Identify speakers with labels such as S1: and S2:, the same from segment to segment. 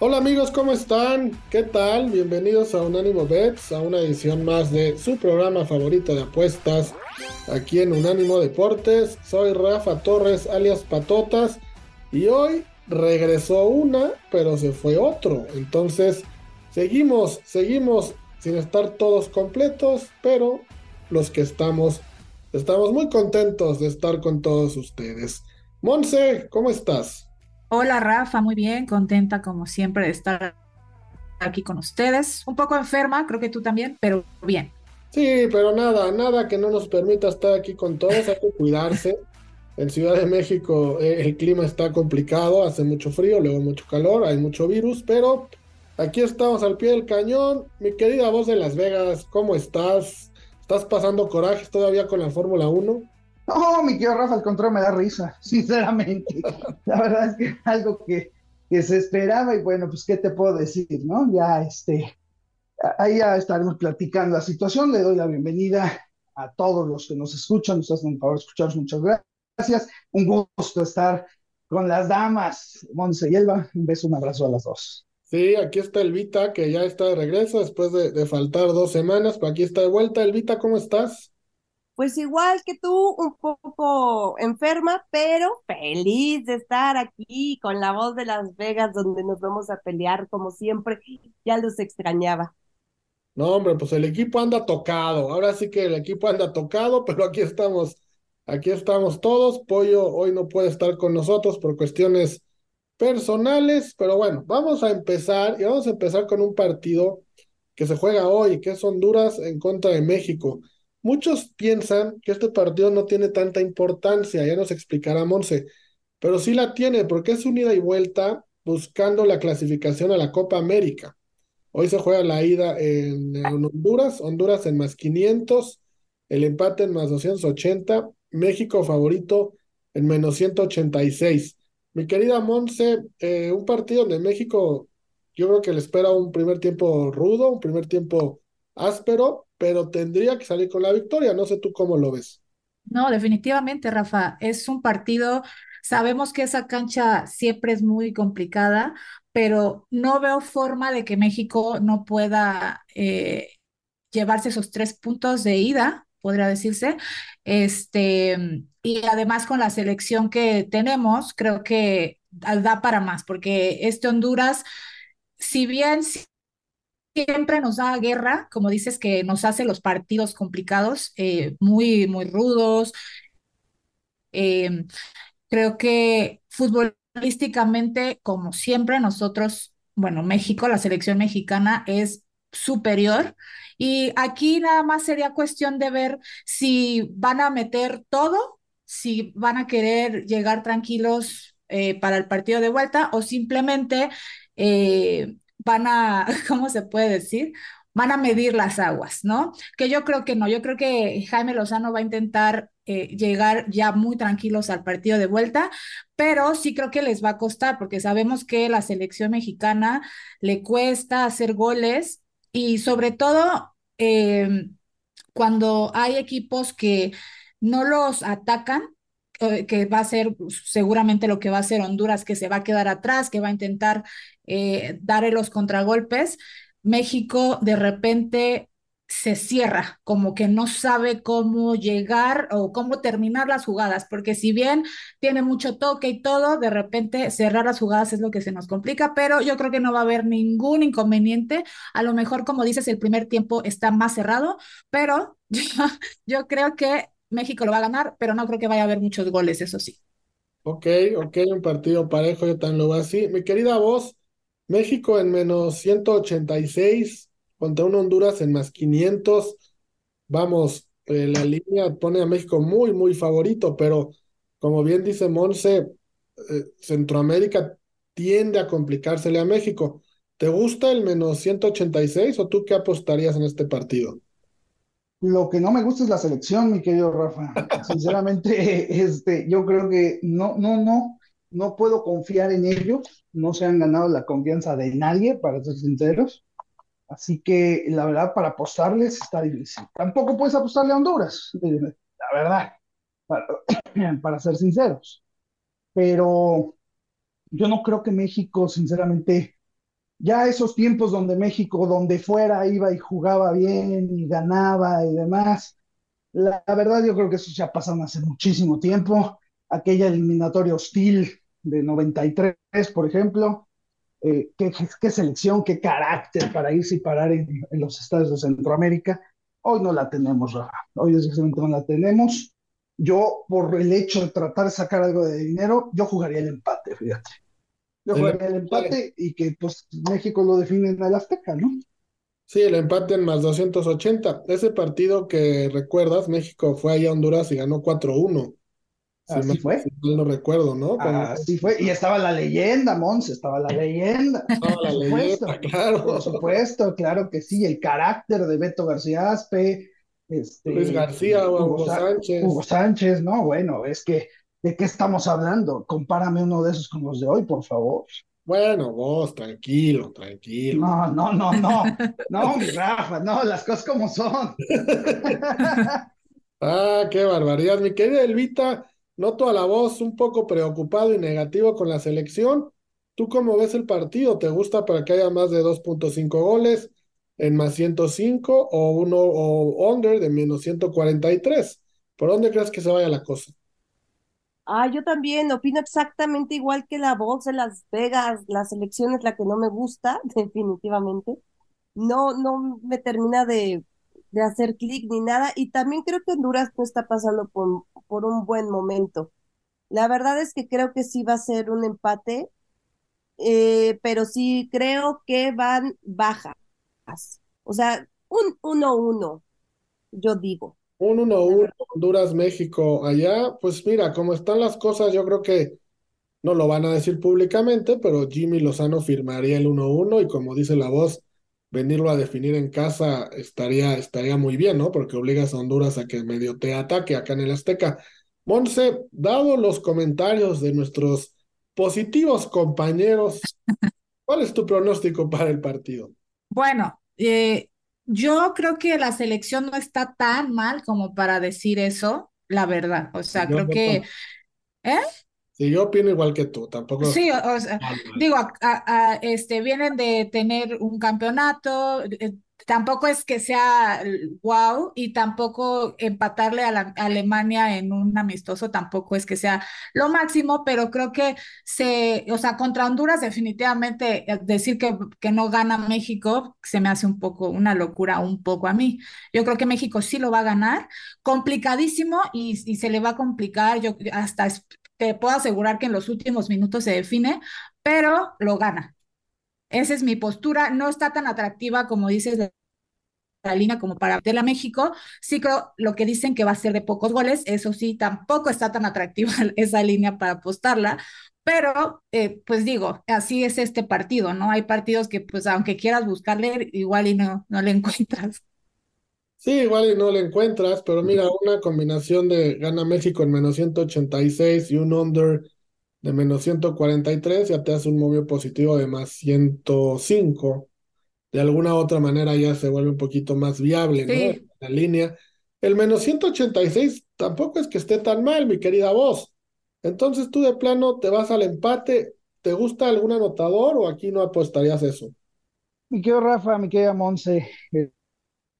S1: Hola amigos, ¿cómo están? ¿Qué tal? Bienvenidos a Unánimo Bets, a una edición más de su programa favorito de apuestas aquí en Unánimo Deportes. Soy Rafa Torres, alias Patotas, y hoy regresó una, pero se fue otro. Entonces, seguimos, seguimos sin estar todos completos, pero los que estamos, estamos muy contentos de estar con todos ustedes. Monse, ¿cómo estás?
S2: Hola Rafa, muy bien, contenta como siempre de estar aquí con ustedes. Un poco enferma, creo que tú también, pero bien.
S1: Sí, pero nada, nada que no nos permita estar aquí con todos, hay que cuidarse. En Ciudad de México eh, el clima está complicado, hace mucho frío, luego mucho calor, hay mucho virus, pero aquí estamos al pie del cañón. Mi querida voz de Las Vegas, ¿cómo estás? ¿Estás pasando corajes todavía con la Fórmula 1?
S3: No, mi querido Rafa, al contrario me da risa, sinceramente. La verdad es que algo que, que se esperaba y bueno, pues qué te puedo decir, ¿no? Ya este, ahí ya estaremos platicando la situación. Le doy la bienvenida a todos los que nos escuchan, nos hacen favor escucharnos, muchas gracias. Un gusto estar con las damas, Monse y Elba. Un beso, un abrazo a las dos.
S1: Sí, aquí está Elvita, que ya está de regreso después de, de faltar dos semanas, pero aquí está de vuelta. Elvita, ¿cómo estás?
S4: Pues igual que tú, un poco enferma, pero feliz de estar aquí con la voz de Las Vegas, donde nos vamos a pelear como siempre. Ya los extrañaba.
S1: No, hombre, pues el equipo anda tocado. Ahora sí que el equipo anda tocado, pero aquí estamos, aquí estamos todos. Pollo hoy no puede estar con nosotros por cuestiones personales, pero bueno, vamos a empezar y vamos a empezar con un partido que se juega hoy, que es Honduras en contra de México. Muchos piensan que este partido no tiene tanta importancia, ya nos explicará Monse, pero sí la tiene porque es unida y vuelta buscando la clasificación a la Copa América. Hoy se juega la ida en, Honduras, Honduras en más 500, el empate en más 280, México favorito en menos 186. Mi querida Monse, eh, un partido de México, yo creo que le espera un primer tiempo rudo, un primer tiempo áspero, pero tendría que salir con la victoria. No sé tú cómo lo ves.
S2: No, definitivamente, Rafa, es un partido, sabemos que esa cancha siempre es muy complicada, pero no veo forma de que México no pueda eh, llevarse esos tres puntos de ida, podría decirse. Este, y además con la selección que tenemos, creo que da para más, porque este Honduras, si bien siempre nos da guerra, como dices, que nos hace los partidos complicados, eh, muy, muy rudos. Eh, creo que futbolísticamente, como siempre, nosotros, bueno, México, la selección mexicana es superior. Y aquí nada más sería cuestión de ver si van a meter todo, si van a querer llegar tranquilos eh, para el partido de vuelta o simplemente eh, van a, ¿cómo se puede decir? Van a medir las aguas, ¿no? Que yo creo que no, yo creo que Jaime Lozano va a intentar eh, llegar ya muy tranquilos al partido de vuelta, pero sí creo que les va a costar porque sabemos que la selección mexicana le cuesta hacer goles y sobre todo eh, cuando hay equipos que no los atacan, eh, que va a ser seguramente lo que va a hacer Honduras, que se va a quedar atrás, que va a intentar eh, los contragolpes, México de repente se cierra, como que no sabe cómo llegar o cómo terminar las jugadas, porque si bien tiene mucho toque y todo, de repente cerrar las jugadas es lo que se nos complica, pero yo creo que no va a haber ningún inconveniente. A lo mejor, como dices, el primer tiempo está más cerrado, pero yo, yo creo que México lo va a ganar, pero no creo que vaya a haber muchos goles, eso sí.
S1: Ok, ok, un partido parejo, yo también lo veo así. Mi querida voz, México en menos 186 contra un Honduras en más 500. Vamos, eh, la línea pone a México muy, muy favorito, pero como bien dice Monse, eh, Centroamérica tiende a complicársele a México. ¿Te gusta el menos 186 o tú qué apostarías en este partido?
S3: Lo que no me gusta es la selección, mi querido Rafa. Sinceramente, este, yo creo que no, no, no, no puedo confiar en ellos. No se han ganado la confianza de nadie, para ser sinceros. Así que la verdad, para apostarles está difícil. Tampoco puedes apostarle a Honduras, la verdad, para, ser sinceros. Pero yo no creo que México, sinceramente, ya esos tiempos donde México, donde fuera, iba y jugaba bien y ganaba y demás, la, verdad yo creo que eso ya pasaron hace muchísimo tiempo. Aquella eliminatoria hostil de 93, por ejemplo, eh, qué, qué, selección, qué carácter para irse y parar en, en, los estados de Centroamérica. Hoy no la tenemos, Rafa. Hoy desgraciadamente no la tenemos. Yo, por el hecho de tratar de sacar algo de dinero, yo jugaría el empate, fíjate. Yo jugaría el empate y que pues México lo define en el Azteca, ¿no?
S1: Sí, el empate en más 280. Ese partido que recuerdas, México fue allá a Honduras y ganó 4-1.
S3: Así fue.
S1: Si no recuerdo, ¿no?
S3: Así fue. Y estaba la leyenda, Mons, estaba la leyenda.
S1: Estaba la leyenda, claro.
S3: Por supuesto, claro que sí. El carácter de Beto García Aspe. Este,
S1: Luis García, Hugo, Hugo Sánchez.
S3: Hugo Sánchez, no, bueno, es que, ¿de qué estamos hablando? Compárame uno de esos con los de hoy, por favor.
S1: Bueno, vos, tranquilo, tranquilo.
S3: No, no, no, no. No, mi Rafa, no, las cosas como son.
S1: ah, qué barbaridad. Mi querida Elvita, Noto a la voz un poco preocupado y negativo con la selección. ¿Tú cómo ves el partido? ¿Te gusta para que haya más de 2.5 goles en más 105 o uno o under de menos 143? ¿Por dónde crees que se vaya la cosa?
S4: Ah, yo también opino exactamente igual que la voz de Las Vegas. La selección es la que no me gusta, definitivamente. No, no me termina de, de hacer clic ni nada. Y también creo que Honduras no está pasando por, por un buen momento. La verdad es que creo que sí va a ser un empate, eh, pero sí creo que van bajas. O sea, un 1-1, yo digo.
S1: Un 1-1, Honduras, México, allá. Pues mira, como están las cosas, yo creo que no lo van a decir públicamente, pero Jimmy Lozano firmaría el 1-1 y como dice la voz, venirlo a definir en casa estaría, estaría muy bien, ¿no? Porque obligas a Honduras a que medio te ataque acá en el Azteca. Monse, dado los comentarios de nuestros positivos compañeros, ¿cuál es tu pronóstico para el partido?
S2: Bueno, eh, yo creo que la selección no está tan mal como para decir eso, la verdad. O sea, creo que... ¿Eh?
S1: Sí, yo opino igual que tú, tampoco.
S2: Sí, o, sea, digo, este, vienen de tener un campeonato, eh, tampoco es que sea wow y tampoco empatarle a, la, Alemania en un amistoso tampoco es que sea lo máximo, pero creo que se, o sea, contra Honduras definitivamente eh, decir que, que no gana México se me hace un poco una locura, un poco a mí. Yo creo que México sí lo va a ganar, complicadísimo y, y se le va a complicar, yo hasta te puedo asegurar que en los últimos minutos se define, pero lo gana. Esa es mi postura. No está tan atractiva como dices la línea como para meterla a México. Sí creo lo que dicen que va a ser de pocos goles. Eso sí, tampoco está tan atractiva esa línea para apostarla. Pero, eh, pues digo, así es este partido, ¿no? Hay partidos que, pues, aunque quieras buscarle, igual y no, no le encuentras.
S1: Sí, igual y no le encuentras, pero mira, una combinación de gana México en menos 186 y un under de menos 143, ya te hace un movimiento positivo de más 105. De alguna otra manera ya se vuelve un poquito más viable, ¿no? La línea. El menos 186 tampoco es que esté tan mal, mi querida voz. Entonces tú de plano te vas al empate. ¿Te gusta algún anotador o aquí no apostarías eso?
S3: Mi querido Rafa, mi querida Monse,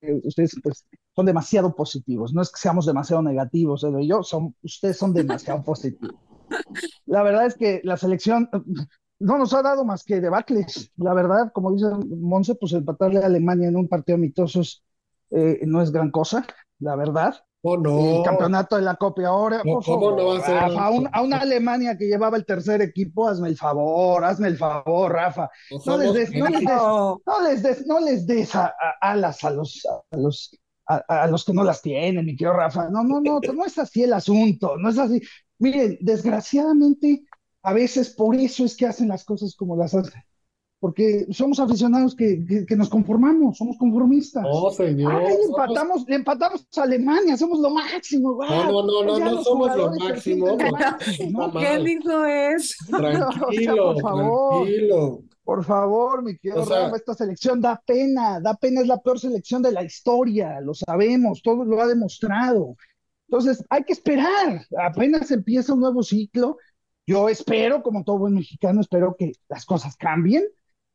S3: eh, ustedes pues son demasiado positivos, no es que seamos demasiado negativos, ¿eh? yo, son, ustedes son demasiado positivos. La verdad es que la selección no nos ha dado más que debacles, la verdad, como dice Monse, pues empatarle a Alemania en un partido amistoso eh, no es gran cosa, la verdad.
S1: Oh, no.
S3: El campeonato de la Copa ahora.
S1: ¿Cómo no va a ser?
S3: a, una Alemania que llevaba el tercer equipo, hazme el favor, hazme el favor, Rafa. No les des, no les des, no les des, no les des alas a los, a los, a, los que no las tienen, mi querido Rafa. No, no, no, no es así el asunto, no es así. Miren, desgraciadamente, a veces por eso es que hacen las cosas como las hacen. Porque somos aficionados que, que, nos conformamos, somos conformistas.
S1: No, señor.
S3: le empatamos, le empatamos a Alemania, somos lo máximo.
S1: No, no, no, no, no somos lo máximo.
S2: ¿Qué dijo es?
S1: Tranquilo, por favor, tranquilo.
S3: Por favor, mi querido esta selección da pena, da pena, es la peor selección de la historia, lo sabemos, todo lo ha demostrado. Entonces, hay que esperar, apenas empieza un nuevo ciclo. Yo espero, como todo buen mexicano, espero que las cosas cambien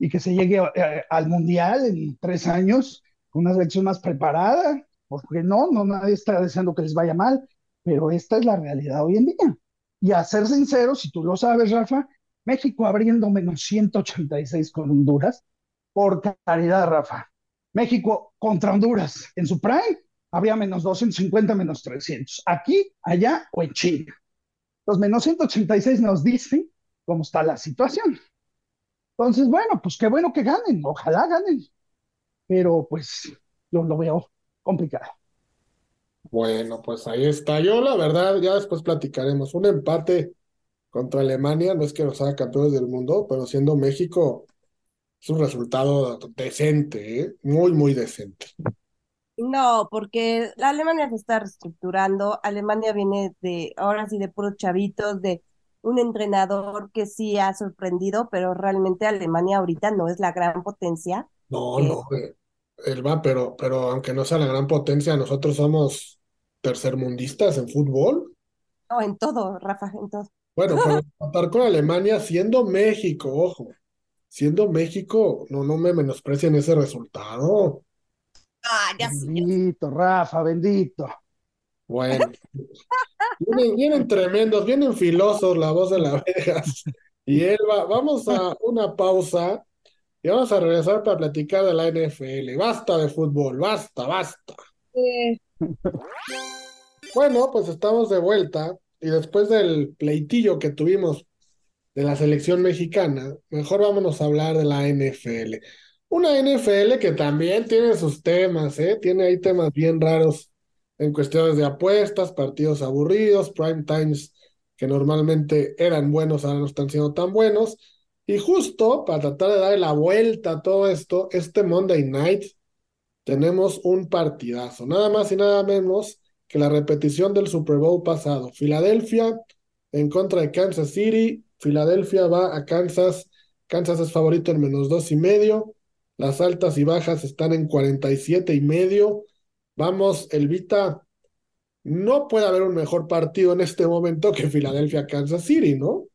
S3: y que se llegue eh, al Mundial en tres años una selección más preparada, porque no, no nadie está deseando que les vaya mal, pero esta es la realidad hoy en día. Y a ser sincero, si tú lo sabes, Rafa, México abriendo menos 186 con Honduras. Por caridad, Rafa. México contra Honduras en su prime habría menos 250, menos 300. Aquí, allá o en China. Los menos 186 nos dicen cómo está la situación. Entonces, bueno, pues qué bueno que ganen, ojalá ganen. Pero pues yo lo veo complicado.
S1: Bueno, pues ahí está. Yo, la verdad, ya después platicaremos. Un empate contra Alemania, no es que nos haga campeones del mundo, pero siendo México, es un resultado decente, ¿eh? muy, muy decente.
S4: No, porque la Alemania se está reestructurando, Alemania viene de, ahora sí, de puros chavitos, de un entrenador que sí ha sorprendido, pero realmente Alemania ahorita no es la gran potencia.
S1: No, no, eh, él va, pero, pero aunque no sea la gran potencia, nosotros somos tercermundistas en fútbol.
S4: No, en todo, Rafa, en todo.
S1: Bueno, pero tratar con Alemania siendo México, ojo, siendo México, no, no me menosprecien ese resultado.
S4: Ah, ya
S3: Bendito, Rafa, bendito.
S1: Bueno, vienen, tremendos, vienen filosos la voz de la Vegas y Elba. Vamos a una pausa y vamos a regresar para platicar de la NFL. Basta de fútbol, basta, basta. Bueno, pues estamos de vuelta y después del pleitillo que tuvimos de la selección mexicana, mejor vámonos a hablar de la NFL. Una NFL que también tiene sus temas, ¿eh? Tiene ahí temas bien raros en cuestiones de apuestas, partidos aburridos, prime times que normalmente eran buenos, ahora no están siendo tan buenos. Y justo para tratar de darle la vuelta a todo esto, este Monday Night tenemos un partidazo, nada más y nada menos que la repetición del Super Bowl pasado. Filadelfia en contra de Kansas City. Filadelfia va a Kansas. Kansas es favorito en menos dos y medio. Las altas y bajas están en 47 y medio. Vamos, Elvita, no puede haber un mejor partido en este momento que Filadelfia-Kansas City, ¿no?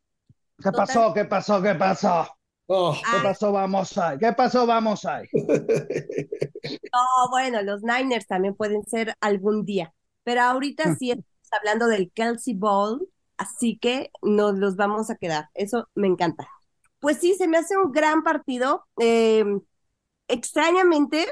S3: ¿Qué pasó? ¿Qué pasó? ¿Qué pasó? Oh. ¿Qué pasó? Vamos ahí. ¿Qué pasó? Vamos ahí.
S4: No, bueno, los Niners también pueden ser algún día. Pero ahorita sí estamos hablando del Kelsey Bowl, así que nos los vamos a quedar. Eso me encanta. Pues sí, se me hace un gran partido. Eh, extrañamente,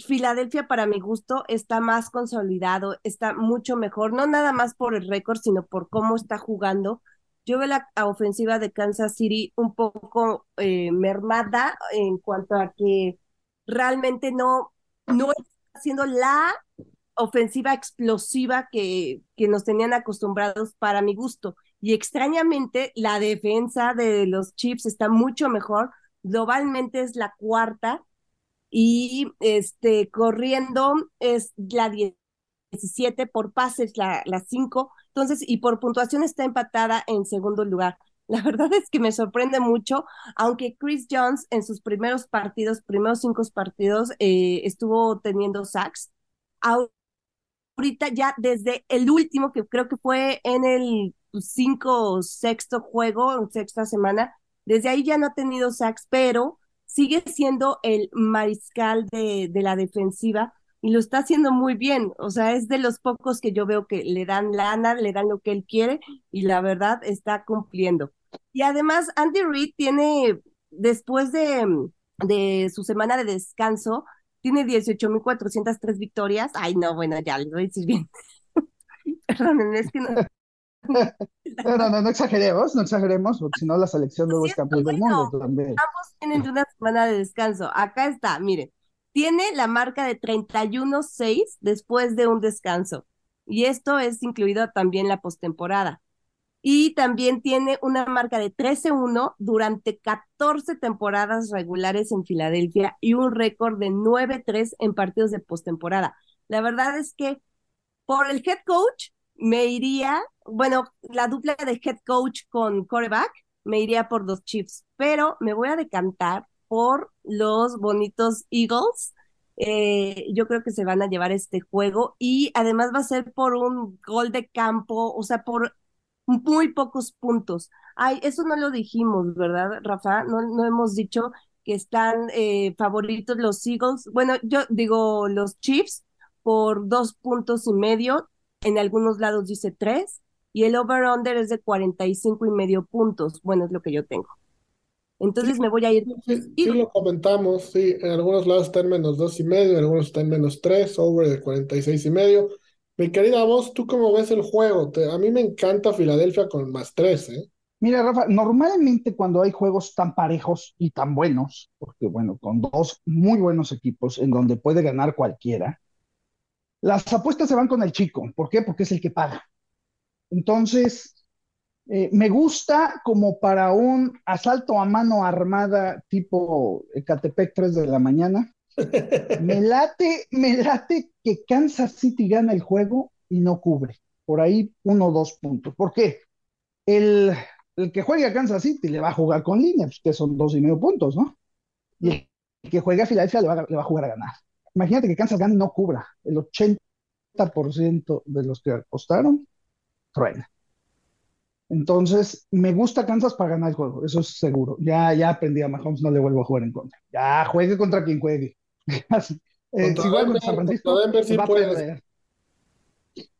S4: Filadelfia para mi gusto está más consolidado, está mucho mejor, no nada más por el récord, sino por cómo está jugando. Yo veo la ofensiva de Kansas City un poco eh, mermada en cuanto a que realmente no, no está haciendo la ofensiva explosiva que, que nos tenían acostumbrados para mi gusto. Y extrañamente, la defensa de los Chiefs está mucho mejor. Globalmente es la cuarta. Y este, corriendo es la 17, por pases la, la 5. Entonces, y por puntuación está empatada en segundo lugar. La verdad es que me sorprende mucho, aunque Chris Jones en sus primeros partidos, primeros cinco partidos, eh, estuvo teniendo sacks ahorita ya desde el último, que creo que fue en el cinco sexto juego, sexta semana, desde ahí ya no ha tenido sacks, pero sigue siendo el mariscal de, de la defensiva y lo está haciendo muy bien. O sea, es de los pocos que yo veo que le dan lana, le dan lo que él quiere y la verdad está cumpliendo. Y además, Andy Reid tiene, después de, de su semana de descanso, tiene 18.403 victorias. Ay, no, bueno, ya les voy a decir bien. Perdón, es que no.
S3: no, no, no exageremos, no exageremos, porque si no la selección luego es campeón del mundo también.
S4: Ambos tienen una semana de descanso. Acá está, miren. Tiene la marca de 31-6 después de un descanso. Y esto es incluido también la postemporada. y también tiene una marca de 13-1 durante 14 temporadas regulares en Filadelfia y un récord de 9-3 en partidos de postemporada. La verdad es que por el head coach me iría, bueno, la dupla de head coach con coreback, me iría por los Chiefs, pero me voy a decantar por los bonitos Eagles. Eh, yo creo que se van a llevar este juego y además va a ser por un gol de campo, o sea, por muy pocos puntos. Ay, eso no lo dijimos, ¿verdad, Rafa? No, no hemos dicho que están eh, favoritos los Eagles. Bueno, yo digo los Chiefs por dos puntos y medio. En algunos lados dice tres. Y el over-under es de 45 y medio puntos. Bueno, es lo que yo tengo. Entonces me voy a ir.
S1: Sí, sí, lo comentamos, sí. En algunos lados está en menos dos y medio, en algunos está en menos tres, over de 46 y medio. Mi querida voz, ¿tú cómo ves el juego? a mí me encanta Filadelfia con más tres, ¿eh?
S3: Mira, Rafa, normalmente cuando hay juegos tan parejos y tan buenos, porque bueno, con dos muy buenos equipos en donde puede ganar cualquiera, las apuestas se van con el chico. ¿Por qué? Porque es el que paga. Entonces, eh, me gusta como para un asalto a mano armada tipo Ecatepec 3 de la mañana, me late, me late que Kansas City gana el juego y no cubre. Por ahí uno o dos puntos. ¿Por qué? El, el que juegue a Kansas City le va a jugar con línea, pues que son dos y medio puntos, ¿no? Y el que juegue a Filadelfia le va, le va a jugar a ganar. Imagínate que Kansas gane y no cubra. El 80% de los que apostaron, truena. Entonces, me gusta Kansas para ganar el juego, eso es seguro. Ya, ya aprendí a Mahomes, no le vuelvo a jugar en contra. Ya juegue contra quien juegue. Eh, contra, Denver, San Francisco, contra Denver sí puede.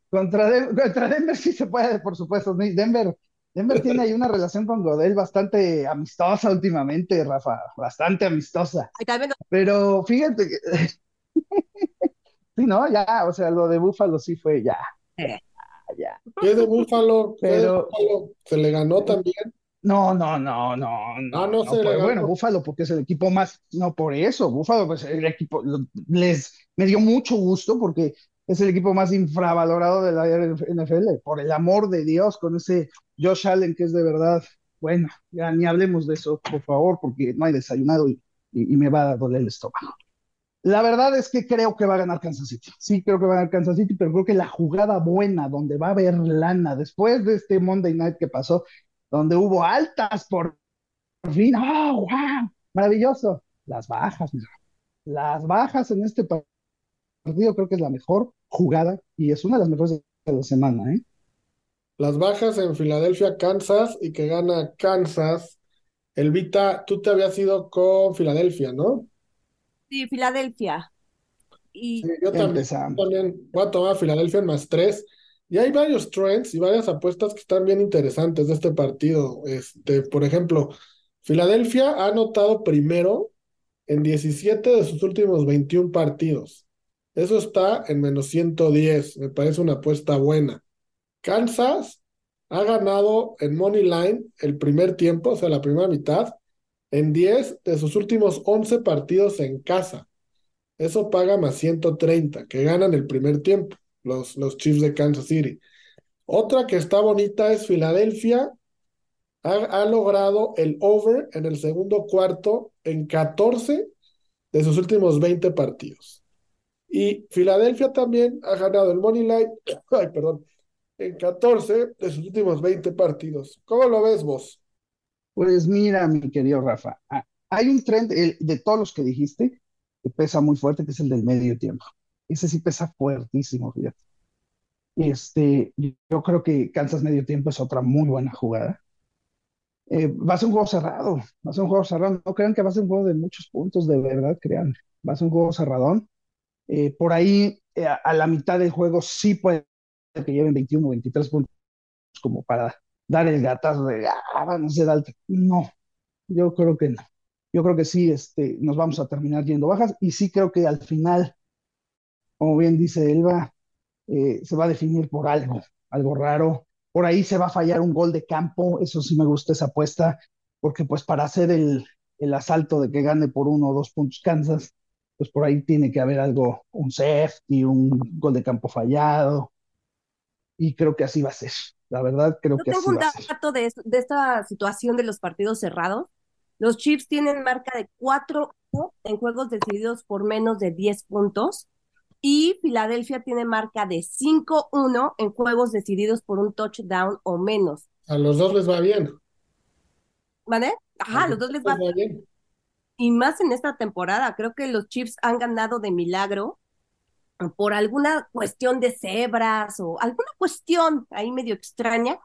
S3: Contra, contra, Denver sí se puede, por supuesto. Denver, Denver tiene ahí una relación con Godel bastante amistosa últimamente, Rafa, bastante amistosa. Pero fíjate que... sí, ¿no? Ya, o sea, lo de Búfalo sí fue ya.
S1: ya. ¿Qué de Búfalo? Pero... Se le ganó también.
S3: No, no, no, no, no. no, sé. bueno, Búfalo, porque es el equipo más, no por eso, Búfalo, pues el equipo, les, me dio mucho gusto porque es el equipo más infravalorado de la NFL, por el amor de Dios, con ese Josh Allen que es de verdad, bueno, ya ni hablemos de eso, por favor, porque no hay desayunado y, y, me va a doler el estómago. La verdad es que creo que va a ganar Kansas City. Sí, creo que va a ganar Kansas City, pero creo que la jugada buena, donde va a haber lana, después de este Monday Night que pasó, donde hubo altas por fin. ¡Oh, wow! Maravilloso. Las bajas, las bajas en este partido creo que es la mejor jugada y es una de las mejores de la semana, ¿eh?
S1: Las bajas en Filadelfia, Kansas y que gana Kansas. Elvita, tú te habías ido con Filadelfia, ¿no?
S4: Sí, Filadelfia.
S1: Y yo también, también voy a tomar Filadelfia en más tres. Y hay varios trends y varias apuestas que están bien interesantes de este partido. Este, por ejemplo, Filadelfia ha anotado primero en 17 de sus últimos 21 partidos. Eso está en menos 110. Me parece una apuesta buena. Kansas ha ganado en Money Line el primer tiempo, o sea, la primera mitad, en 10 de sus últimos 11 partidos en casa. Eso paga más 130, que ganan el primer tiempo los, los Chiefs de Kansas City. Otra que está bonita es Filadelfia. Ha, logrado el over en el segundo cuarto en 14 de sus últimos 20 partidos. Y Filadelfia también ha ganado el Money Line, ay, perdón, en 14 de sus últimos 20 partidos. ¿Cómo lo ves vos?
S3: Pues mira, mi querido Rafa, ah, hay un trend de todos los que dijiste que pesa muy fuerte, que es el del medio tiempo. Ese sí pesa fuertísimo, fíjate. Este, yo creo que Kansas medio tiempo es otra muy buena jugada. Eh, va a ser un juego cerrado, va a ser un juego cerrado. No crean que va a ser un juego de muchos puntos, de verdad, crean. Va a ser un juego cerradón. Eh, por ahí, eh, a, la mitad del juego, sí puede que lleven 21 o 23 puntos, como para dar el gatazo de, ah, van a ser alto. No, yo creo que no. Yo creo que sí, este, nos vamos a terminar yendo bajas y sí creo que al final como bien dice Elba, eh, se va a definir por algo, algo raro. Por ahí se va a fallar un gol de campo, eso sí me gusta esa apuesta, porque pues para hacer el, el asalto de que gane por uno o dos puntos Kansas, pues por ahí tiene que haber algo, un safety, un gol de campo fallado. Y creo que así va a ser. La verdad, creo que así va a ser.
S4: dato de, de esta situación de los partidos cerrados. Los Chiefs tienen marca de 4 en juegos decididos por menos de 10 puntos y Filadelfia tiene marca de 5-1 en juegos decididos por un touchdown o menos.
S1: A los dos les va bien.
S4: ¿Vale? Ajá,
S1: A
S4: los dos les va
S1: bien.
S4: y más en esta temporada. Creo que los Chiefs han ganado de milagro por alguna cuestión de cebras o alguna cuestión ahí medio extraña,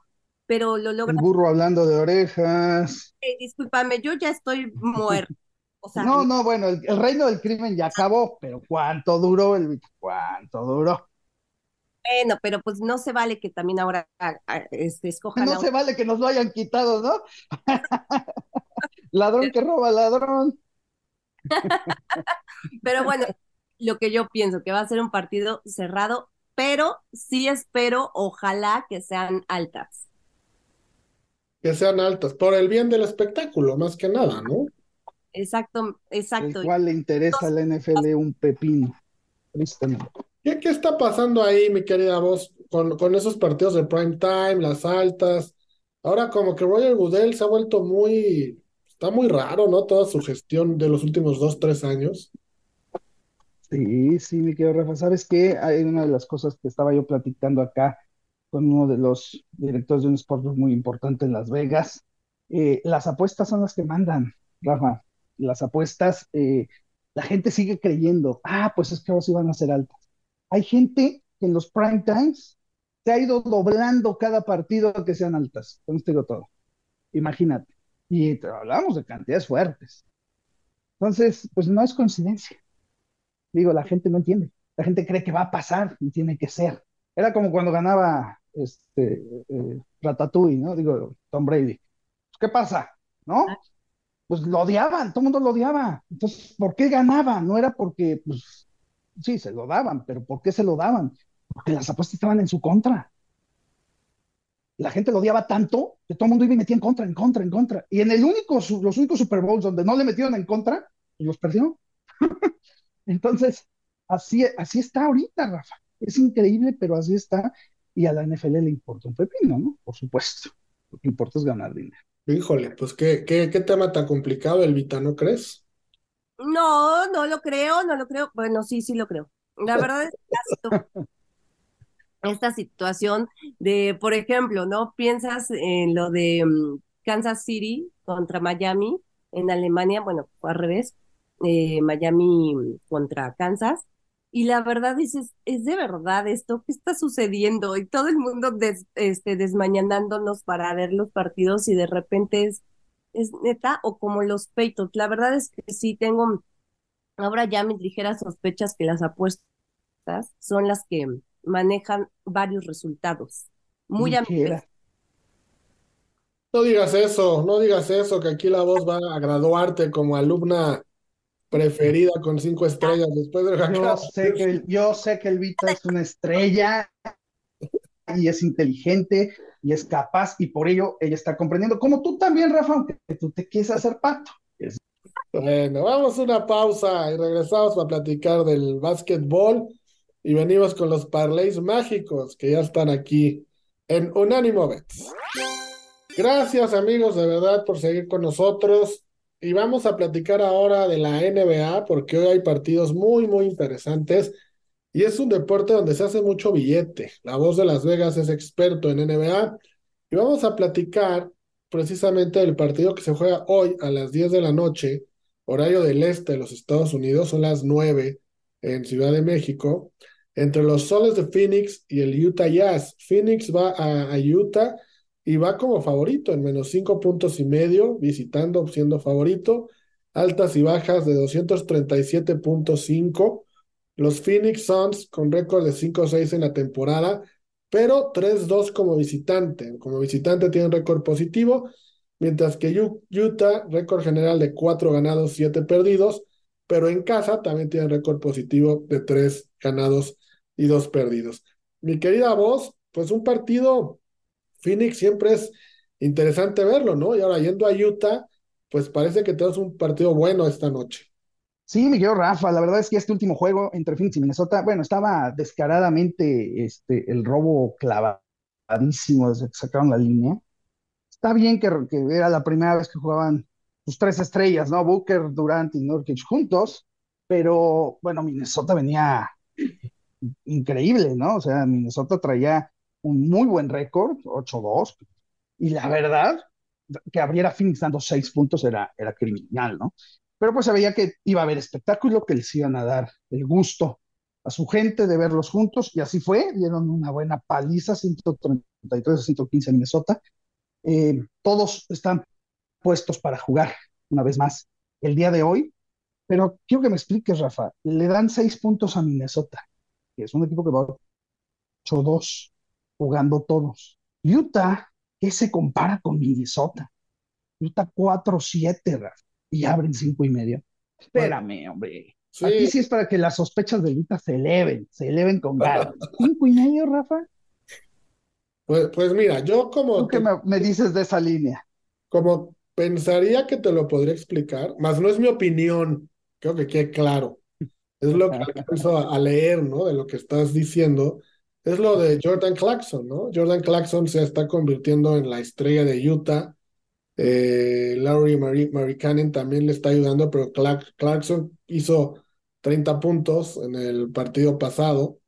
S4: pero lo
S3: El
S4: logran.
S3: burro hablando de orejas.
S4: Eh, discúlpame, yo ya estoy muerto. O sea,
S3: No, no, bueno, el, el reino del crimen ya acabó, pero ¿cuánto duró el cuánto duró?
S4: bueno, pero pues no se vale que también ahora ah, ah, este, escojan
S3: No
S4: a
S3: se vale que nos lo hayan quitado, ¿no? Ladrón que roba ladrón.
S4: Pero bueno, lo que yo pienso que va a ser un partido cerrado, pero sí espero, ojalá que sean altas.
S1: Que sean altas, por el bien del espectáculo, más que nada, ¿no?
S4: Exacto, exacto.
S3: El cual le interesa a la NFL un pepino. Tristemente.
S1: ¿Qué, qué está pasando ahí, mi querida voz, con, con esos partidos de prime time, las altas? Ahora como que Roger Goodell se ha vuelto muy, está muy raro, ¿no? Toda su gestión de los últimos dos, tres años.
S3: Sí, sí, mi querido Rafa. ¿Sabes qué? Hay una de las cosas que estaba yo platicando acá con uno de los directores de un sport muy importante en Las Vegas. Eh, las apuestas son las que mandan, Rafa. Las apuestas, eh, la gente sigue creyendo, ah, pues es que ahora sí van a ser altas. Hay gente que en los prime times se ha ido doblando cada partido que sean altas. Con esto digo todo. Imagínate. Y hablamos de cantidades fuertes. Entonces, pues no es coincidencia. Digo, la gente no entiende. La gente cree que va a pasar y tiene que ser. Era como cuando ganaba este eh, Ratatouille, ¿no? Digo, Tom Brady. ¿Qué pasa? ¿No? Pues lo odiaban, todo el mundo lo odiaba. Entonces, ¿por qué ganaba? No era porque, pues, sí, se lo daban, pero ¿por qué se lo daban? Porque las apuestas estaban en su contra. La gente lo odiaba tanto que todo el mundo iba y metía en contra, en contra, en contra. Y en el único, los únicos Super Bowls donde no le metieron en contra, pues los perdió. Entonces, así, así está ahorita, Rafa. Es increíble, pero así está. Y a la NFL le importa un pepino, ¿no? Por supuesto. Lo que importa es ganar dinero.
S1: Híjole, pues qué, qué, qué tema tan complicado, Elvita, ¿no crees?
S4: No, no lo creo, no lo creo. Bueno, sí, sí lo creo. La verdad es que esta situ- esta situación de, por ejemplo, ¿no? Piensas en lo de mm, Kansas City contra Miami en Alemania, bueno, al revés, eh, Miami contra Kansas. Y la verdad dices, ¿es de verdad esto? ¿Qué está sucediendo? Y todo el mundo des- este, desmañanándonos para ver los partidos y de repente es, es neta, o como los Patriots. La verdad es que sí tengo ahora ya mis ligeras sospechas que las apuestas son las que manejan varios resultados. Muy a mi
S3: Ligera.
S1: No digas eso, no digas eso, que aquí la voz va a graduarte como alumna preferida con cinco estrellas después de
S3: Yo sé que, yo sé que Elvita es una estrella y es inteligente y es capaz y por ello ella está comprendiendo, como tú también, Rafa, aunque tú te quieres hacer pato.
S1: Bueno, vamos a una pausa y regresamos para platicar del básquetbol y venimos con los parlays mágicos que ya están aquí en Unánimo Bets. Gracias amigos de verdad por seguir con nosotros y vamos a platicar ahora de la NBA porque hoy hay partidos muy muy interesantes y es un deporte donde se hace mucho billete. La voz de Las Vegas es experto en NBA y vamos a platicar precisamente del partido que se juega hoy a las 10 de la noche horario del este de los Estados Unidos, son las 9 en Ciudad de México, entre los Soles de Phoenix y el Utah Jazz. Phoenix va a, a Utah y va como favorito en menos 5 puntos y medio, visitando, siendo favorito, altas y bajas de 237.5. Los Phoenix Suns con récord de 5-6 en la temporada, pero 3-2 como visitante. Como visitante tienen récord positivo mientras que Utah, récord general de 4 ganados, 7 perdidos, pero en casa también tiene récord positivo de 3 ganados y 2 perdidos. Mi querida voz, pues un partido, Phoenix siempre es interesante verlo, ¿no? Y ahora yendo a Utah, pues parece que tenemos un partido bueno esta noche.
S3: Sí, Miguel Rafa, la verdad es que este último juego entre Phoenix y Minnesota, bueno, estaba descaradamente este, el robo clavadísimo desde que sacaron la línea. Está bien que, era la primera vez que jugaban sus tres estrellas, ¿no? Booker, Durant y Nurkic juntos, pero bueno, Minnesota venía increíble, ¿no? O sea, Minnesota traía un muy buen récord, 8-2, y la verdad, que abriera Phoenix dando seis puntos era, era criminal, ¿no? Pero pues se veía que iba a haber espectáculo, que les iban a dar el gusto a su gente de verlos juntos, y así fue, dieron una buena paliza, 133 a 115 en Minnesota. Eh, todos están puestos para jugar una vez más el día de hoy, pero quiero que me expliques, Rafa, le dan seis puntos a Minnesota, que es un equipo que va 8-2, jugando todos. Utah, ¿qué se compara con Minnesota? Utah 4-7, Rafa y abren cinco y medio. Espérame, hombre. Aquí sí es para que las sospechas de Utah se eleven, se eleven con ganas. ¿Cinco y medio, Rafa?
S1: Pues, pues mira, yo como...
S3: ¿Tú qué me, dices de esa línea?
S1: Como pensaría que te lo podría explicar, más no es mi opinión, creo que quede claro. Es lo que alcanzo a, a leer, ¿no? De lo que estás diciendo. Es lo de Jordan Clarkson, ¿no? Jordan Clarkson se está convirtiendo en la estrella de Utah eh, Laurie Marikkanen también le está ayudando, pero Clarkson hizo 30 puntos en el partido pasado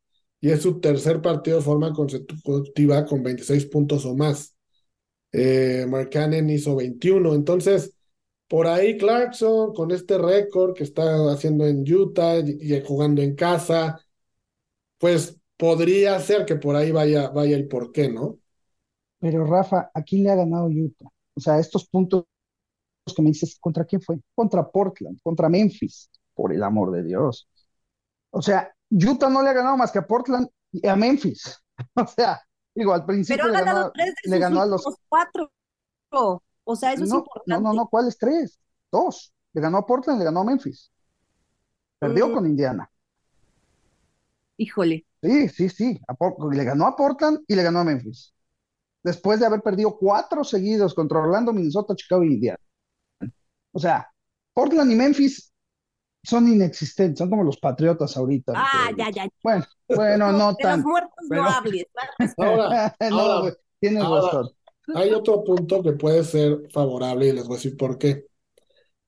S1: y es su tercer partido de forma consecutiva con 26 puntos o más. Eh, hizo 21, entonces por ahí Clarkson con este récord que está haciendo en Utah y, jugando en casa, pues podría ser que por ahí vaya, vaya el porqué, ¿no?
S3: Pero Rafa, ¿a quién le ha ganado Utah? O sea, estos puntos que me dices, ¿contra quién fue? Contra Portland, contra Memphis, por el amor de Dios. O sea, Utah no le ha ganado más que a Portland y a Memphis. O sea, digo, al principio
S4: le
S3: ganó,
S4: le ganó a los cuatro. O sea, eso
S3: no,
S4: es importante.
S3: No, no, no, ¿cuáles tres? Dos. Le ganó a Portland, le ganó a Memphis. Perdió mm. con Indiana.
S4: Híjole.
S3: Sí, sí, sí. le ganó a Portland y le ganó a Memphis después de haber perdido cuatro seguidos contra Orlando, Minnesota, Chicago y Indiana. O sea, Portland y Memphis son inexistentes, son como los patriotas ahorita.
S4: Ah, ya, ya.
S3: Bueno, bueno, no
S4: de Los muertos no hables. Ahora,
S1: ahora, tienes razón. Hay otro punto que puede ser favorable y les voy a decir por qué.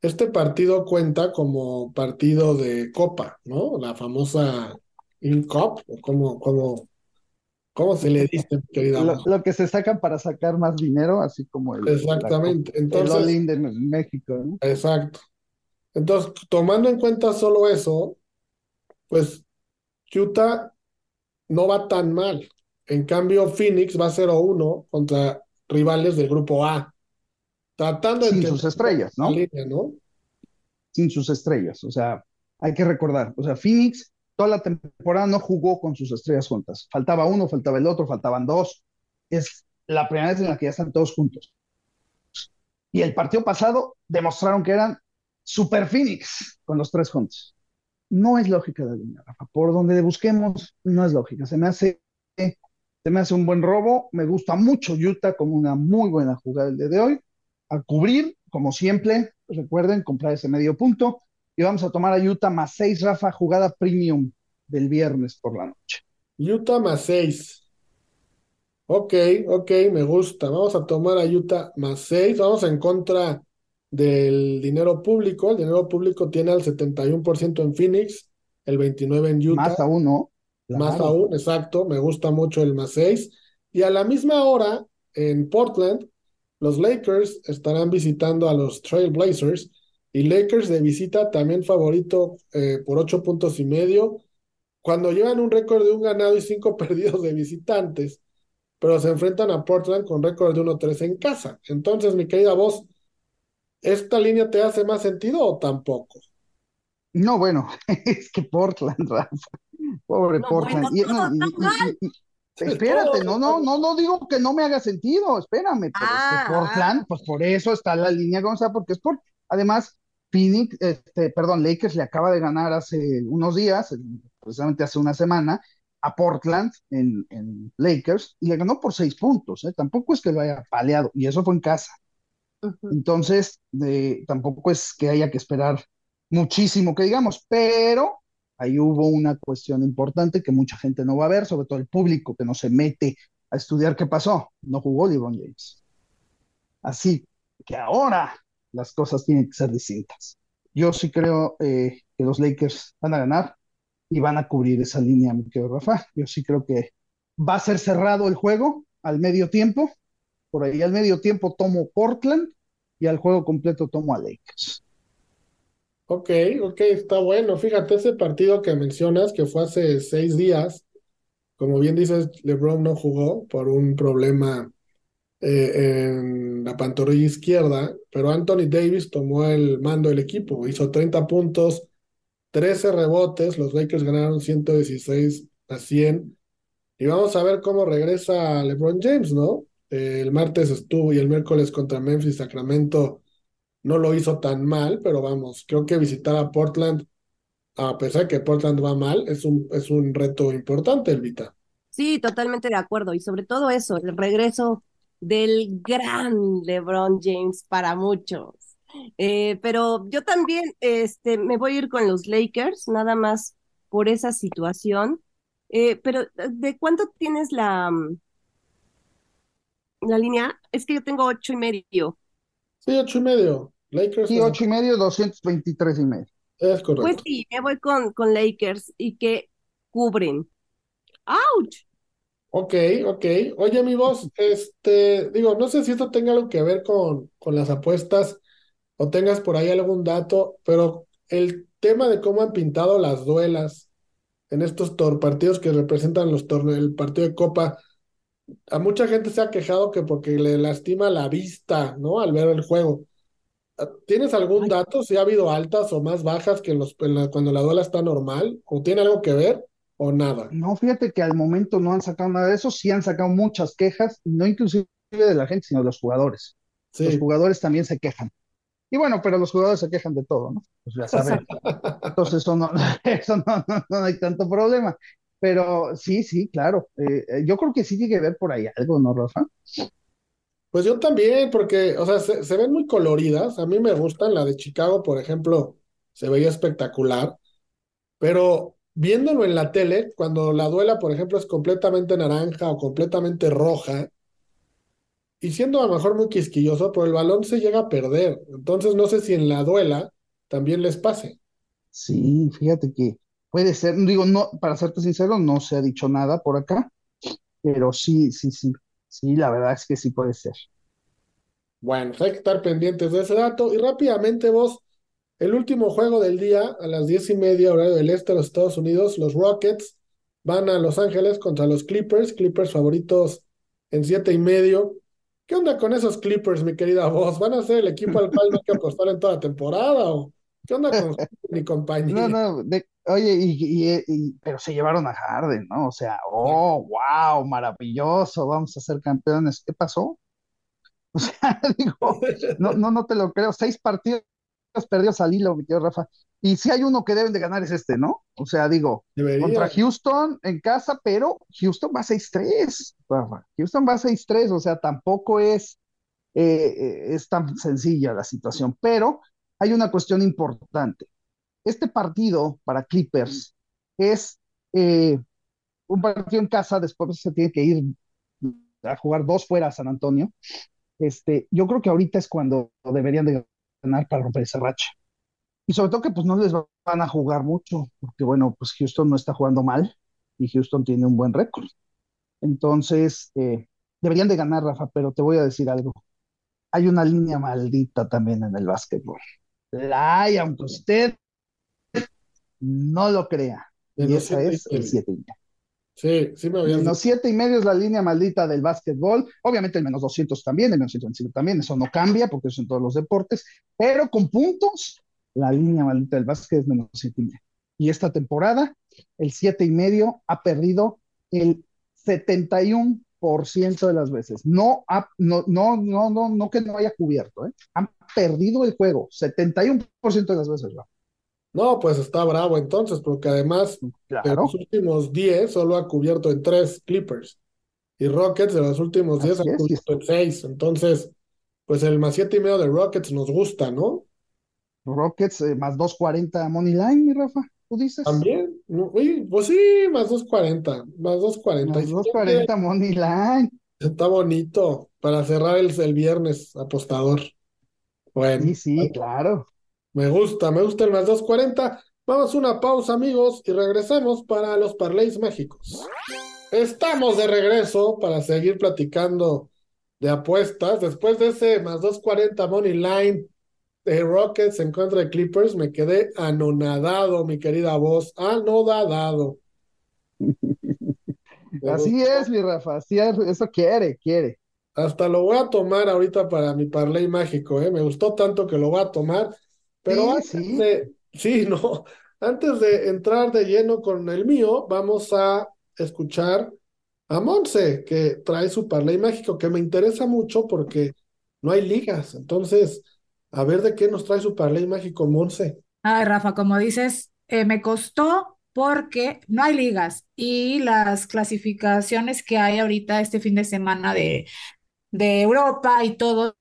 S1: Este partido cuenta como partido de copa, ¿no? La famosa InCop, o como, como ¿Cómo se le dice, querida?
S3: Lo, que se sacan para sacar más dinero, así como el,
S1: Exactamente. Entonces,
S3: el de México. ¿no?
S1: Exacto. Entonces, tomando en cuenta solo eso, pues Utah no va tan mal. En cambio, Phoenix va 0-1 contra rivales del grupo A. Tratando
S3: Sin sus estrellas, ¿no? ¿no? Sin sus estrellas. O sea, hay que recordar. O sea, Phoenix toda la temporada no jugó con sus estrellas juntas. Faltaba uno, faltaba el otro, faltaban dos. Es la primera vez en la que ya están todos juntos. Y el partido pasado demostraron que eran Super Phoenix con los tres juntos. No es lógica la línea, Rafa. Por donde busquemos, no es lógica. Se me hace, se me hace un buen robo. Me gusta mucho Utah como una muy buena jugada el día de hoy. A cubrir, como siempre, recuerden, comprar ese medio punto y vamos a tomar a Utah más seis, Rafa, jugada premium del viernes por la noche.
S1: Utah más seis. Ok, ok, me gusta. Vamos a tomar a Utah más seis. Vamos en contra del dinero público. El dinero público tiene al 71% en Phoenix, el 29% en Utah.
S3: Más aún, ¿no?
S1: Más aún, exacto. Me gusta mucho el más seis. Y a la misma hora, en Portland, los Lakers estarán visitando a los Trail Blazers y Lakers de visita también favorito eh, por ocho puntos y medio, cuando llevan un récord de un ganado y cinco perdidos de visitantes, pero se enfrentan a Portland con récord de 1-3 en casa. Entonces, mi querida voz, ¿esta línea te hace más sentido o tampoco?
S3: No, bueno, es que Portland, Rafa. Pobre Portland. espérate, no, no, no, no digo que no me haga sentido, espérame, pero ah, Portland, ah. pues por eso está la línea, Gonzalo, porque es por, además, Phoenix, este, perdón, Lakers le acaba de ganar hace unos días, precisamente hace una semana, a Portland en, Lakers y le ganó por seis puntos. ¿eh? Tampoco es que lo haya paleado y eso fue en casa. Entonces, tampoco es que haya que esperar muchísimo que digamos, pero ahí hubo una cuestión importante que mucha gente no va a ver, sobre todo el público que no se mete a estudiar qué pasó. No jugó LeBron James. Así que ahora las cosas tienen que ser distintas. Yo sí creo eh, que los Lakers van a ganar y van a cubrir esa línea, mi querido Rafa. Yo sí creo que va a ser cerrado el juego al medio tiempo. Por ahí al medio tiempo tomo Portland y al juego completo tomo a Lakers.
S1: Ok, ok, está bueno. Fíjate, ese partido que mencionas, que fue hace seis días, como bien dices, LeBron no jugó por un problema eh, en la pantorrilla izquierda, pero Anthony Davis tomó el mando del equipo, hizo 30 puntos, 13 rebotes, los Lakers ganaron 116 a 100. Y vamos a ver cómo regresa LeBron James, ¿no? el martes estuvo y el miércoles contra Memphis, Sacramento no lo hizo tan mal, pero vamos, creo que visitar a Portland, a pesar que Portland va mal, es un, es un reto importante, Elvita.
S4: Sí, totalmente de acuerdo. Y sobre todo eso, el regreso del gran LeBron James para muchos. Eh, pero yo también este, me voy a ir con los Lakers, nada más por esa situación. Eh, pero, ¿de cuánto tienes la, mm, la línea? Es que yo tengo ocho y medio.
S1: Sí, ocho y medio. Lakers.
S3: Sí, ocho y medio, 223 y medio.
S1: Es correcto.
S4: Pues sí, me voy con, con Lakers y que cubren. ¡Auch!
S1: Ok, ok. Oye, mi voz, este, digo, no sé si esto tenga algo que ver con, con las apuestas o tengas por ahí algún dato, pero el tema de cómo han pintado las duelas en estos partidos que representan los torneos, el partido de Copa, a mucha gente se ha quejado que porque le lastima la vista, ¿no? Al ver el juego. ¿Tienes algún dato si ha habido altas o más bajas que en los, cuando la duela está normal? ¿O tiene algo que ver? O nada.
S3: No, fíjate que al momento no han sacado nada de eso, sí han sacado muchas quejas, no inclusive de la gente, sino de los jugadores. Los jugadores también se quejan. Y bueno, pero los jugadores se quejan de todo, ¿no? Pues ya saben. Entonces eso no, eso no, no, hay tanto problema. Pero sí, sí, claro. Eh, yo creo que sí tiene que ver por ahí algo, ¿no, Rafa?
S1: Pues yo también, porque, o sea, se, se, ven muy coloridas. A mí me gustan. La de Chicago, por ejemplo, se veía espectacular. Pero viéndolo en la tele, cuando la duela, por ejemplo, es completamente naranja o completamente roja, y siendo a lo mejor muy quisquilloso, pero el balón se llega a perder. Entonces no sé si en la duela también les pase.
S3: Sí, fíjate que puede ser, digo, no, para serte sincero, no se ha dicho nada por acá, pero sí, sí, sí, sí, la verdad es que sí puede ser.
S1: Bueno, hay que estar pendientes de ese dato. Y rápidamente vos, el último juego del día, a las diez y media, horario del este de los Estados Unidos, los Rockets van a Los Ángeles contra los Clippers, Clippers favoritos en siete y medio. ¿Qué onda con esos Clippers, mi querida voz? ¿Van a ser el equipo al cual no hay que apostar en toda la temporada? ¿O qué onda con mi compañía?
S3: No, no, oye, y, pero se llevaron a Harden, ¿no? O sea, oh, wow, maravilloso, vamos a ser campeones. ¿Qué pasó? O sea, digo, no, no, no te lo creo. Seis partidos perdió al hilo, mi Rafa. Y si hay uno que deben de ganar es este, ¿no? O sea, digo, contra Houston en casa, pero Houston va 6-3, Rafa. Houston va 6-3, o sea, tampoco es, eh, eh, es tan sencilla la situación. Pero hay una cuestión importante. Este partido para Clippers es eh, un partido en casa, después se tiene que ir a jugar dos fuera a San Antonio. Este, yo creo que ahorita es cuando deberían de para romper esa racha. Y sobre todo que pues no les van a jugar mucho, porque bueno, pues Houston no está jugando mal y Houston tiene un buen récord. Entonces, eh, deberían de ganar, Rafa, pero te voy a decir algo. Hay una línea maldita también en el básquetbol. La hay, aunque usted no lo crea. Y esa es el 7
S1: Sí, sí me había
S3: Menos siete y medio es la línea maldita del básquetbol. Obviamente el menos 200 también, el menos 125 también. Eso no cambia porque eso en todos los deportes. Pero con puntos, la línea maldita del básquet es menos siete y medio. Y esta temporada, el siete y medio ha perdido el 71% de las veces. No, no, no, no, no, no que no haya cubierto, ¿eh? Han perdido el juego 71% de las veces. ¿no?
S1: No, pues está bravo entonces, porque además de los últimos 10 solo ha cubierto en 3 Clippers. Y Rockets de los últimos 10 ha cubierto en 6. Entonces, pues el más 7 y medio de Rockets nos gusta, ¿no?
S3: Rockets eh, más 240 Money Line, mi Rafa, ¿tú dices?
S1: También, no, uy, pues sí, más 240, más 240.
S3: Más
S1: Y si
S3: 240 Money Line.
S1: Está bonito para cerrar el, el viernes, apostador. Bueno,
S3: Sí, sí, claro.
S1: Me gusta, me gusta el más 240. Vamos a una pausa, amigos, y regresamos para los parlays mágicos. Estamos de regreso para seguir platicando de apuestas. Después de ese más 240 Money Line de Rockets en contra de Clippers, me quedé anonadado, mi querida voz. Anodadado. Me
S3: Así es, mi Rafa, así es, eso quiere, quiere.
S1: Hasta lo voy a tomar ahorita para mi parlay mágico, ¿eh? Me gustó tanto que lo voy a tomar. Pero
S3: Sí,
S1: antes de, sí, no, antes de entrar de lleno con el mío, vamos a escuchar a Monse, que trae su parlay mágico, que me interesa mucho porque no hay ligas. Entonces, a ver de qué nos trae su parlay mágico, Monse.
S2: Ay, Rafa, como dices, eh, me costó porque no hay ligas y las clasificaciones que hay ahorita este fin de semana de, de Europa y todo,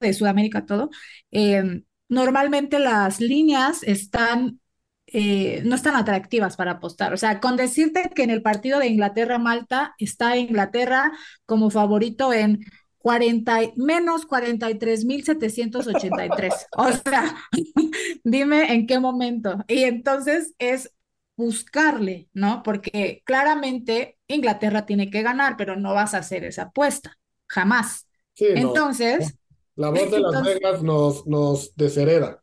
S2: de Sudamérica, todo, eh, normalmente las líneas están, eh, no están atractivas para apostar. O sea, con decirte que en el partido de Inglaterra-Malta está Inglaterra como favorito en 40, y- menos 43.783. O sea, dime en qué momento. Y entonces es buscarle, ¿no? Porque claramente Inglaterra tiene que ganar, pero no vas a hacer esa apuesta, jamás.
S1: Sí, no,
S2: Entonces,
S1: la voz de Las
S2: entonces,
S1: Vegas nos, nos deshereda.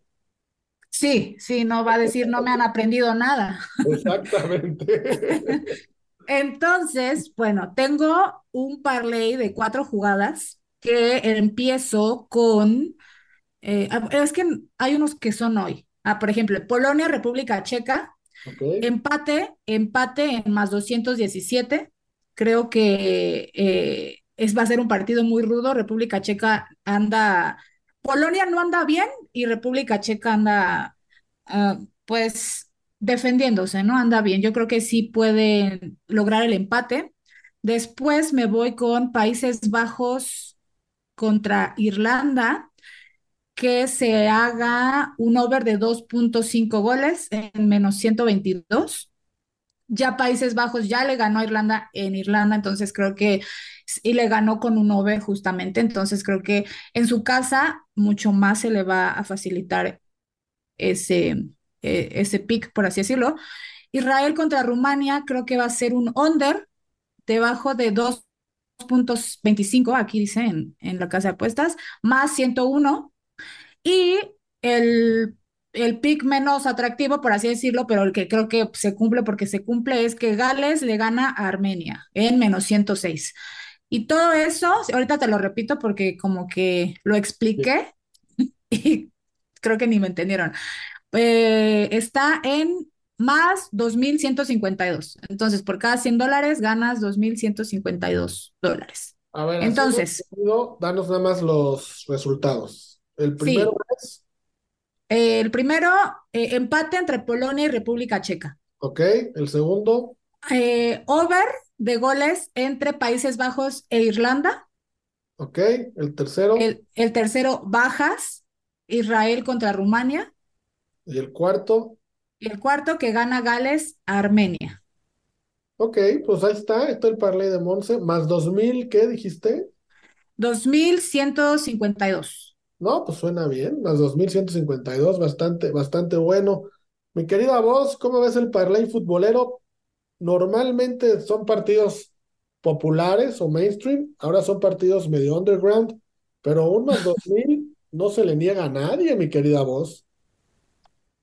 S2: sí, sí, no va a decir no me han aprendido nada.
S1: Exactamente.
S2: Entonces, bueno, tengo un parlay de cuatro jugadas que empiezo con, eh, ah, es que hay unos que son hoy. Ah, por ejemplo, Polonia, República Checa, empate, empate en más 217. Creo que eh, es, va a ser un partido muy rudo. República Checa anda, Polonia no anda bien y República Checa anda, ah, pues, defendiéndose, ¿no? Anda bien. Yo creo que sí pueden lograr el empate. Después me voy con Países Bajos contra Irlanda, que se haga un over de 2.5 goles en menos 122. Ya Países Bajos ya le ganó a Irlanda en Irlanda, entonces creo que, y le ganó con un over justamente, entonces creo que en su casa mucho más se le va a facilitar ese, eh, ese pick, por así decirlo. Israel contra Rumania, creo que va a ser un under debajo de 2.25, aquí dice en, en la casa de apuestas, más 101. Y el, el pick menos atractivo, por así decirlo, pero el que creo que se cumple porque se cumple, es que Gales le gana a Armenia en menos 106. Y todo eso, ahorita te lo repito porque como que lo
S1: sí.
S2: expliqué y creo que ni me entendieron. Eh, está en más 2.152. Entonces, por cada 100 dólares ganas 2.152 dólares.
S1: A ver,
S2: Entonces,
S1: rápido, danos nada más los resultados. El primero
S2: sí,
S1: es,
S2: eh, el primero, eh, empate entre Polonia y República Checa.
S1: ok, el segundo,
S2: Eh, over de goles entre Países Bajos e Irlanda.
S1: ok, el tercero
S2: El, el tercero, bajas, Israel contra Rumania.
S1: y el cuarto.
S2: Y el cuarto, que gana Gales a Armenia.
S1: Ok, pues ahí está, está el parlay de Monse, más 2000, ¿qué dijiste?
S2: 2.152.
S1: No, pues suena bien, más 2152, bastante, bastante bueno. Mi querida voz, ¿cómo ves el parlay futbolero? Normalmente son partidos populares o mainstream, ahora son partidos medio underground, pero un más 2000 no se le niega a nadie, mi querida voz.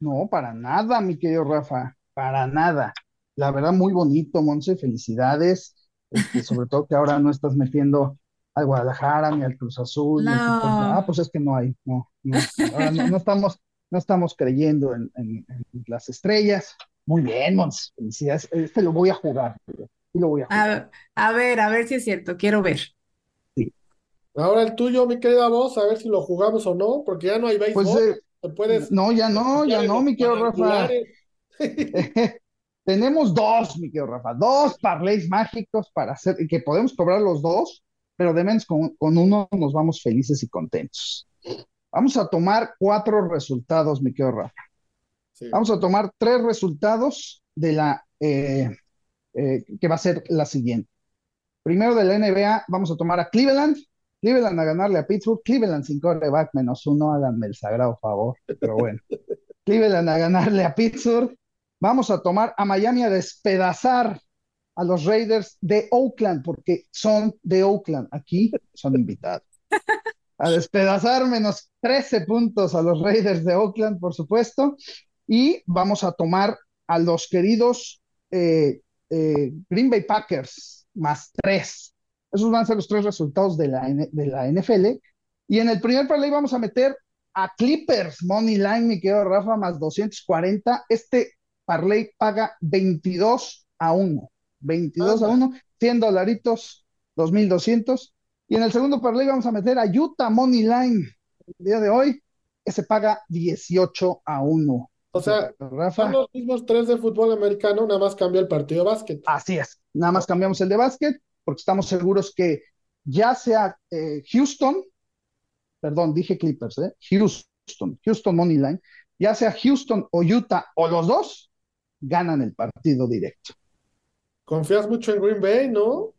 S3: No, para nada, mi querido Rafa, para nada. La verdad, muy bonito, Monse, felicidades. Este, sobre todo que ahora no estás metiendo al Guadalajara ni al Cruz Azul, ni equipos. Ah,
S2: No,
S3: pues es que no hay, no, no. Ahora no, no estamos, no estamos creyendo en, en- en las estrellas. Muy bien, felicidades. Este lo voy a jugar, lo voy a jugar.
S2: a, a ver, a ver si es cierto, quiero ver.
S3: Sí.
S1: Ahora el tuyo, mi querida voz, a ver si lo jugamos o no, porque ya no hay
S3: Pues
S1: béisbol,
S3: eh,
S1: te puedes
S3: no, ya no, ya no, mi querido Rafa.
S1: cuadrangulares.
S3: Tenemos dos, mi querido Rafa, dos parlays mágicos para hacer, que podemos cobrar los dos, pero de menos con, con uno nos vamos felices y contentos. Vamos a tomar cuatro resultados, mi querido Rafa.
S1: Sí.
S3: Vamos a tomar tres resultados de la eh, eh, que va a ser la siguiente. Primero de la NBA, vamos a tomar a Cleveland. Cleveland a ganarle a Pittsburgh. Cleveland sin coreback menos uno, háganme el sagrado favor. Pero bueno. Cleveland a ganarle a Pittsburgh. Vamos a tomar a Miami a despedazar a los Raiders de Oakland, porque son de Oakland. Aquí son invitados. A despedazar menos 13 puntos a los Raiders de Oakland, por supuesto. Y vamos a tomar a los queridos eh, eh, Green Bay Packers más 3. Esos van a ser los tres resultados de la, de la NFL. Y en el primer parlay vamos a meter a Clippers, Money Line, mi querido Rafa, más 240. Este parlay paga 22 a 1. 22 a 1, 100 dolaritos, 2200. Y en el segundo parlay vamos a meter a Utah Money Line. El día de hoy, ese paga 18 a 1.
S1: O sea,
S3: Rafa.
S1: son los mismos tres de fútbol americano, nada más cambia el partido de básquet.
S3: Así es, nada más cambiamos el de básquet porque estamos seguros que ya sea eh, Houston, perdón, dije Clippers, ¿eh? Houston, Houston Money Line, ya sea Houston o Utah o los dos, ganan el partido directo.
S1: Confías mucho en Green Bay, ¿no?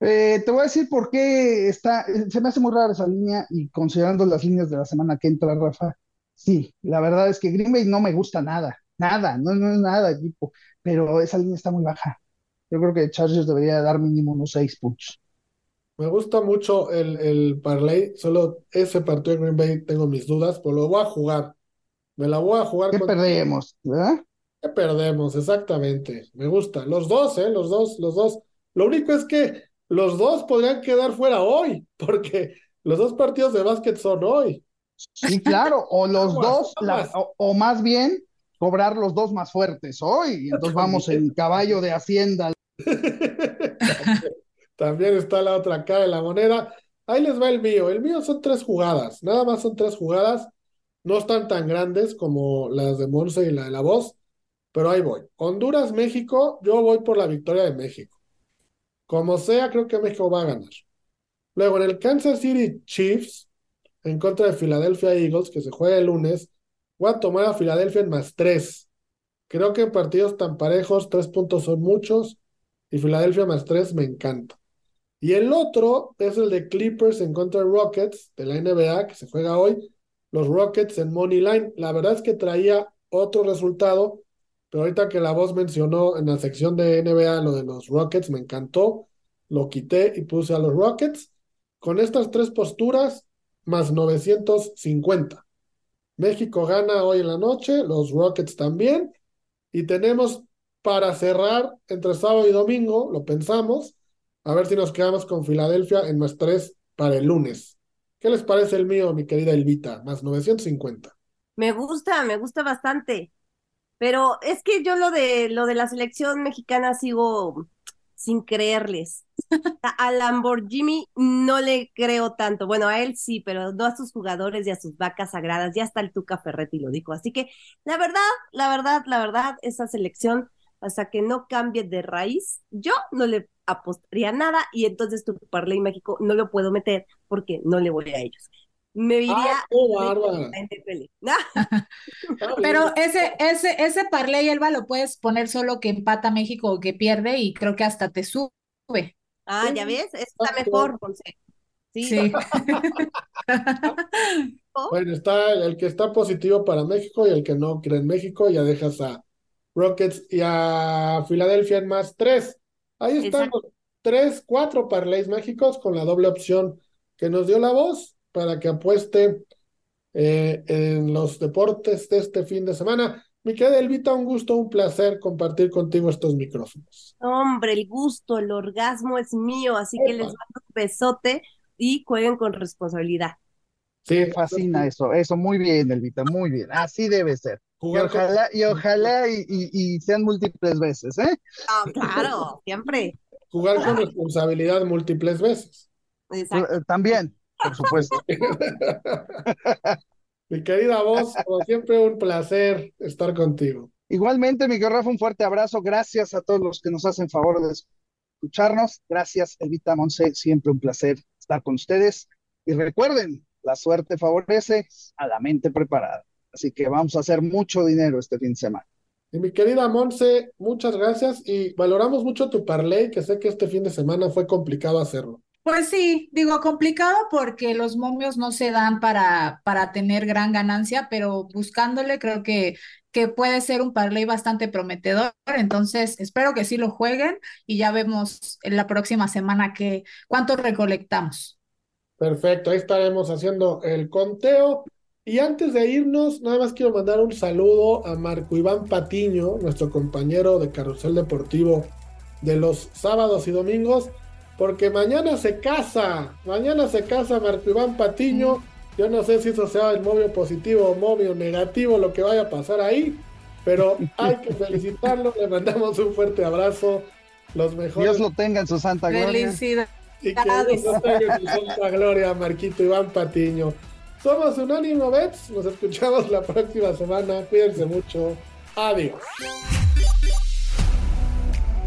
S3: Eh, te voy a decir por qué está, se me hace muy rara esa línea y considerando las líneas de la semana que entra, Rafa, sí, la verdad es que Green Bay no me gusta nada, nada, no, no es nada equipo, pero esa línea está muy baja. Yo creo que Chargers debería dar mínimo unos seis puntos.
S1: Me gusta mucho el, el parlay, solo ese partido de Green Bay tengo mis dudas, pero lo voy a jugar. Me la voy a jugar
S3: ¿Qué perdemos? ¿verdad?
S1: ¿Qué perdemos? Exactamente. Me gusta. Los dos, ¿eh? Los dos, los dos. Lo único es que los dos podrían quedar fuera hoy, porque los dos partidos de básquet son hoy.
S3: Sí, claro, o los dos, la- o, o más bien cobrar los dos más fuertes hoy. Y entonces vamos en caballo de Hacienda.
S1: También está la otra cara de la moneda. Ahí les va el mío. El mío son tres jugadas. Nada más son tres jugadas. No están tan grandes como las de Monse y la de la voz, pero ahí voy. Honduras, México. Yo voy por la victoria de México. Como sea, creo que México va a ganar. Luego, en el Kansas City Chiefs, en contra de Philadelphia Eagles, que se juega el lunes, voy a tomar a Philadelphia en más tres. Creo que en partidos tan parejos, tres puntos son muchos, y Philadelphia más tres me encanta. Y el otro es el de Clippers en contra de Rockets de la NBA, que se juega hoy. Los Rockets en Money Line. La verdad es que traía otro resultado, pero ahorita que la voz mencionó en la sección de NBA lo de los Rockets, me encantó. Lo quité y puse a los Rockets. Con estas tres posturas, más 950. México gana hoy en la noche, los Rockets también. Y tenemos para cerrar entre sábado y domingo, lo pensamos, a ver si nos quedamos con Filadelfia en más tres para el lunes. ¿Qué les parece el mío, mi querida Elvita? Más 950.
S4: Me gusta, me gusta bastante. Pero es que yo lo de lo de la selección mexicana sigo sin creerles. A Lamborghini no le creo tanto. Bueno, a él sí, pero no a sus jugadores y a sus vacas sagradas. Ya está el Tuca Ferretti lo dijo. Así que la verdad, la verdad, la verdad, esa selección, hasta que no cambie de raíz, yo no le apostaría nada y entonces tu Parley México no lo puedo meter porque no le voy a ellos. Me iría
S1: ¡Ah, qué bárbara!
S4: a NFL.
S1: Está
S2: Pero ese, ese, ese parlay, Elba, lo puedes poner solo que empata México o que pierde y creo que hasta te sube.
S4: Ah, ya ves, está mejor, Ponce. Sí,
S2: Sí.
S1: Bueno, está el, el que está positivo para México y el que no cree en México, ya dejas a Rockets y a Filadelfia en más tres. Ahí están
S4: Exacto.
S1: los tres, cuatro parlays mágicos con la doble opción que nos dio la voz para que apueste eh, en los deportes de este fin de semana. Mi querida Elvita, un gusto, un placer compartir contigo estos micrófonos.
S4: Hombre, el gusto, el orgasmo es mío, así que les mando un besote y jueguen con responsabilidad.
S1: Sí,
S3: Me fascina eso, eso, muy bien, Elvita, muy bien. Así debe ser. Y
S1: jugar con-
S3: ojalá, y ojalá y, y- y sean múltiples veces, ¿eh?
S4: Ah, claro, siempre.
S1: jugar con responsabilidad múltiples veces.
S4: Exacto.
S3: También, por supuesto.
S1: Mi querida voz, como siempre, un placer estar contigo.
S3: Igualmente, Miguel Rafa, un fuerte abrazo. Gracias a todos los que nos hacen favor de escucharnos. Gracias, Elvita Monse, siempre un placer estar con ustedes. Y recuerden, la suerte favorece a la mente preparada. Así que vamos a hacer mucho dinero este fin de semana.
S1: Y mi querida Monse, muchas gracias y valoramos mucho tu parlay, que sé que este fin de semana fue complicado hacerlo.
S2: Pues sí, digo complicado porque los momios no se dan para, para tener gran ganancia, pero buscándole creo que, que puede ser un parlay bastante prometedor. Entonces, espero que sí lo jueguen y ya vemos en la próxima semana que, cuánto recolectamos.
S1: Perfecto, ahí estaremos haciendo el conteo. Y antes de irnos, nada más quiero mandar un saludo a Marco Iván Patiño, nuestro compañero de Carrusel Deportivo de los sábados y domingos, porque mañana se casa, mañana se casa Marco Iván Patiño. Yo no sé si eso sea el móvil positivo o móvil negativo, lo que vaya a pasar ahí, pero hay que felicitarlo, le mandamos un fuerte abrazo, los mejores.
S3: Dios lo tenga en su santa gloria.
S2: Felicidades.
S1: Y que Dios lo tenga en su santa gloria, Marquito Iván Patiño. Somos Unánimo Bets, nos escuchamos la próxima semana, cuídense mucho, adiós.